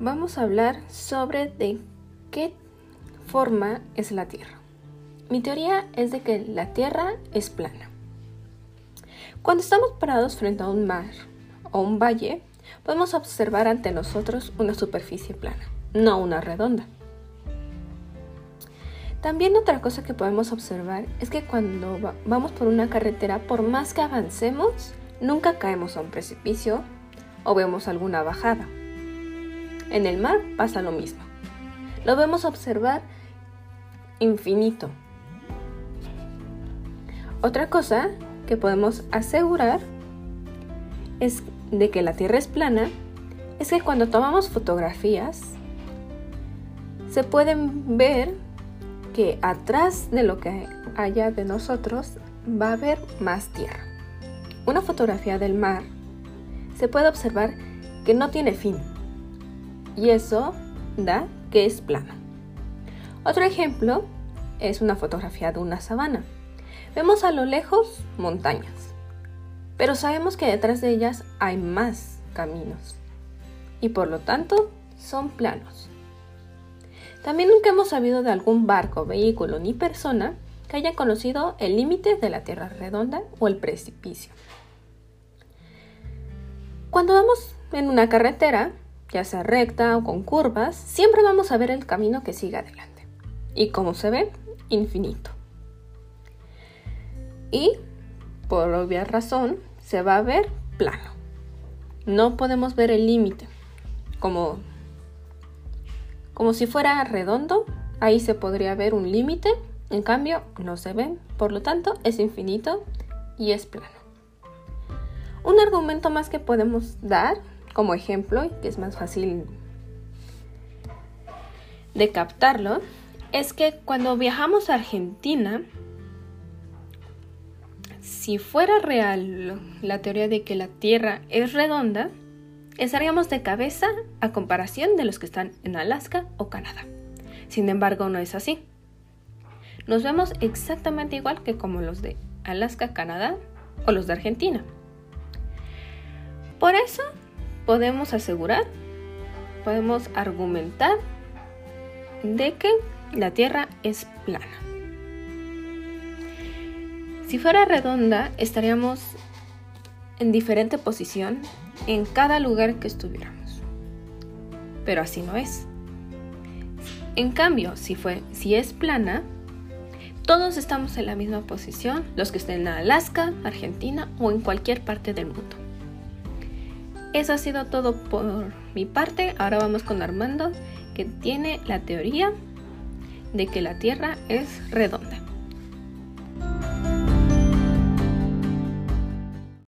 vamos a hablar sobre de qué forma es la Tierra. Mi teoría es de que la Tierra es plana. Cuando estamos parados frente a un mar o un valle, podemos observar ante nosotros una superficie plana, no una redonda. También otra cosa que podemos observar es que cuando vamos por una carretera, por más que avancemos, nunca caemos a un precipicio o vemos alguna bajada. En el mar pasa lo mismo. Lo vemos observar infinito. Otra cosa que podemos asegurar es de que la Tierra es plana es que cuando tomamos fotografías se pueden ver que atrás de lo que haya de nosotros va a haber más tierra. Una fotografía del mar se puede observar que no tiene fin y eso da que es plano. Otro ejemplo es una fotografía de una sabana. Vemos a lo lejos montañas, pero sabemos que detrás de ellas hay más caminos y por lo tanto son planos. También nunca hemos sabido de algún barco, vehículo ni persona que haya conocido el límite de la Tierra redonda o el precipicio. Cuando vamos en una carretera, ya sea recta o con curvas, siempre vamos a ver el camino que sigue adelante. Y como se ve, infinito. Y, por obvia razón, se va a ver plano. No podemos ver el límite, como como si fuera redondo, ahí se podría ver un límite, en cambio no se ve, por lo tanto es infinito y es plano. Un argumento más que podemos dar como ejemplo, que es más fácil de captarlo, es que cuando viajamos a Argentina, si fuera real la teoría de que la Tierra es redonda, estaríamos de cabeza a comparación de los que están en Alaska o Canadá. Sin embargo, no es así. Nos vemos exactamente igual que como los de Alaska, Canadá o los de Argentina. Por eso podemos asegurar, podemos argumentar de que la Tierra es plana. Si fuera redonda, estaríamos en diferente posición en cada lugar que estuviéramos. Pero así no es. En cambio, si, fue, si es plana, todos estamos en la misma posición, los que estén en Alaska, Argentina o en cualquier parte del mundo. Eso ha sido todo por mi parte. Ahora vamos con Armando, que tiene la teoría de que la Tierra es redonda.